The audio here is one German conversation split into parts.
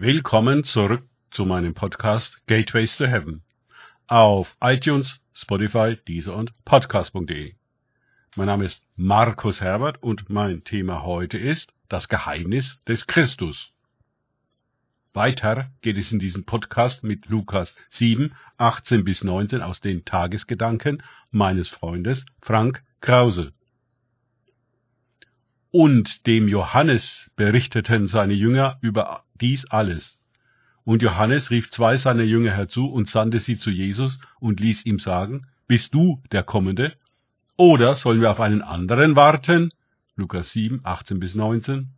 Willkommen zurück zu meinem Podcast Gateways to Heaven auf iTunes, Spotify, Deezer und Podcast.de. Mein Name ist Markus Herbert und mein Thema heute ist das Geheimnis des Christus. Weiter geht es in diesem Podcast mit Lukas 7, 18 bis 19 aus den Tagesgedanken meines Freundes Frank Krause. Und dem Johannes berichteten seine Jünger über dies alles. Und Johannes rief zwei seiner Jünger herzu und sandte sie zu Jesus und ließ ihm sagen, Bist du der Kommende? Oder sollen wir auf einen anderen warten? Lukas 7, 18 bis 19.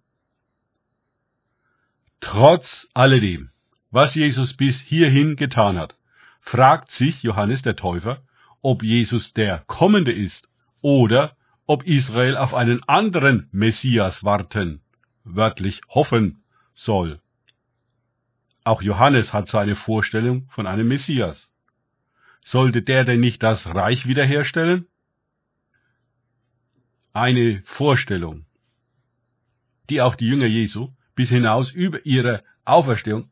Trotz alledem, was Jesus bis hierhin getan hat, fragt sich Johannes der Täufer, ob Jesus der Kommende ist oder ob Israel auf einen anderen Messias warten, wörtlich hoffen soll. Auch Johannes hat seine Vorstellung von einem Messias. Sollte der denn nicht das Reich wiederherstellen? Eine Vorstellung, die auch die Jünger Jesu bis hinaus über ihre Auferstehung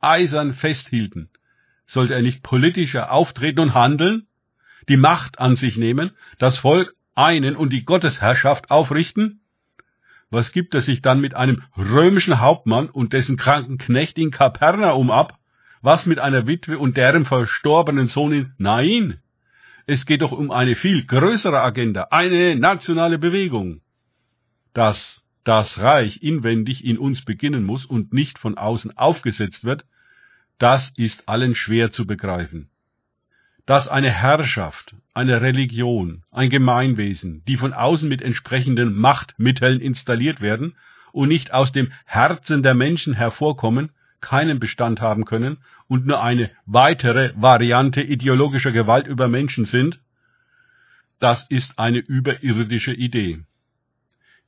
eisern festhielten. Sollte er nicht politischer auftreten und handeln, die Macht an sich nehmen, das Volk einen und die Gottesherrschaft aufrichten? Was gibt er sich dann mit einem römischen Hauptmann und dessen kranken Knecht in Kapernaum ab? Was mit einer Witwe und deren verstorbenen Sohn in? Nein! Es geht doch um eine viel größere Agenda, eine nationale Bewegung. Dass das Reich inwendig in uns beginnen muss und nicht von außen aufgesetzt wird, das ist allen schwer zu begreifen dass eine Herrschaft, eine Religion, ein Gemeinwesen, die von außen mit entsprechenden Machtmitteln installiert werden und nicht aus dem Herzen der Menschen hervorkommen, keinen Bestand haben können und nur eine weitere Variante ideologischer Gewalt über Menschen sind, das ist eine überirdische Idee.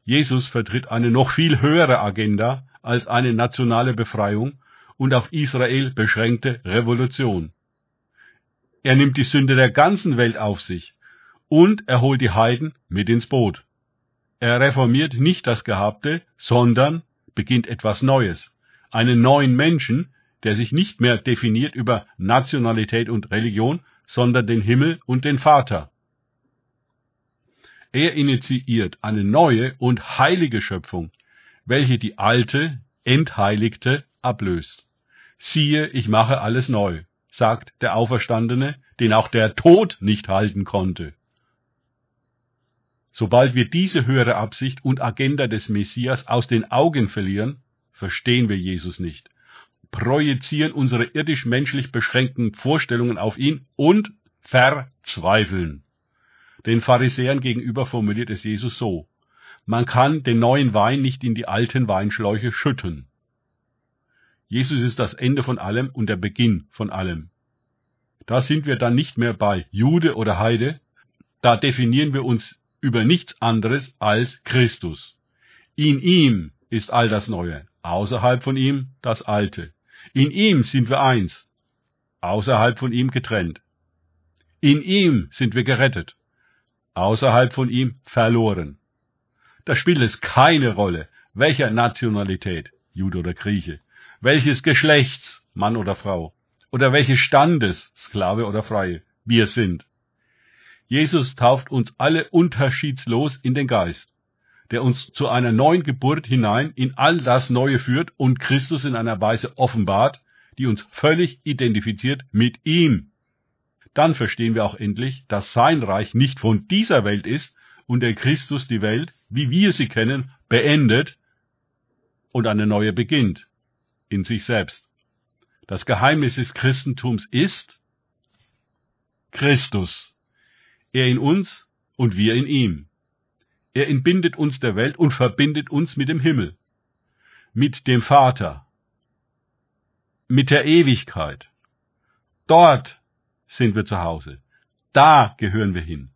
Jesus vertritt eine noch viel höhere Agenda als eine nationale Befreiung und auf Israel beschränkte Revolution. Er nimmt die Sünde der ganzen Welt auf sich und er holt die Heiden mit ins Boot. Er reformiert nicht das Gehabte, sondern beginnt etwas Neues. Einen neuen Menschen, der sich nicht mehr definiert über Nationalität und Religion, sondern den Himmel und den Vater. Er initiiert eine neue und heilige Schöpfung, welche die alte, entheiligte ablöst. Siehe, ich mache alles neu sagt der Auferstandene, den auch der Tod nicht halten konnte. Sobald wir diese höhere Absicht und Agenda des Messias aus den Augen verlieren, verstehen wir Jesus nicht, projizieren unsere irdisch-menschlich beschränkten Vorstellungen auf ihn und verzweifeln. Den Pharisäern gegenüber formuliert es Jesus so, man kann den neuen Wein nicht in die alten Weinschläuche schütten. Jesus ist das Ende von allem und der Beginn von allem. Da sind wir dann nicht mehr bei Jude oder Heide, da definieren wir uns über nichts anderes als Christus. In ihm ist all das Neue, außerhalb von ihm das Alte. In ihm sind wir eins, außerhalb von ihm getrennt. In ihm sind wir gerettet, außerhalb von ihm verloren. Da spielt es keine Rolle, welcher Nationalität, Jude oder Grieche, welches Geschlechts, Mann oder Frau, oder welches Standes, Sklave oder Freie, wir sind. Jesus tauft uns alle unterschiedslos in den Geist, der uns zu einer neuen Geburt hinein in all das Neue führt und Christus in einer Weise offenbart, die uns völlig identifiziert mit ihm. Dann verstehen wir auch endlich, dass sein Reich nicht von dieser Welt ist und der Christus die Welt, wie wir sie kennen, beendet und eine neue beginnt in sich selbst. Das Geheimnis des Christentums ist Christus. Er in uns und wir in ihm. Er entbindet uns der Welt und verbindet uns mit dem Himmel, mit dem Vater, mit der Ewigkeit. Dort sind wir zu Hause. Da gehören wir hin.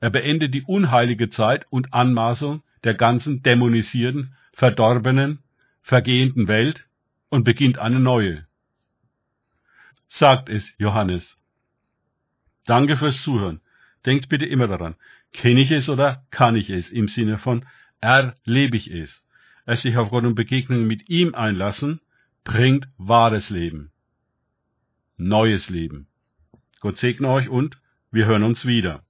Er beendet die unheilige Zeit und Anmaßung der ganzen dämonisierten, verdorbenen, vergehenden Welt und beginnt eine neue. Sagt es Johannes. Danke fürs Zuhören. Denkt bitte immer daran, kenne ich es oder kann ich es im Sinne von erlebe ich es. Es sich auf Gott und Begegnungen mit ihm einlassen, bringt wahres Leben. Neues Leben. Gott segne euch und wir hören uns wieder.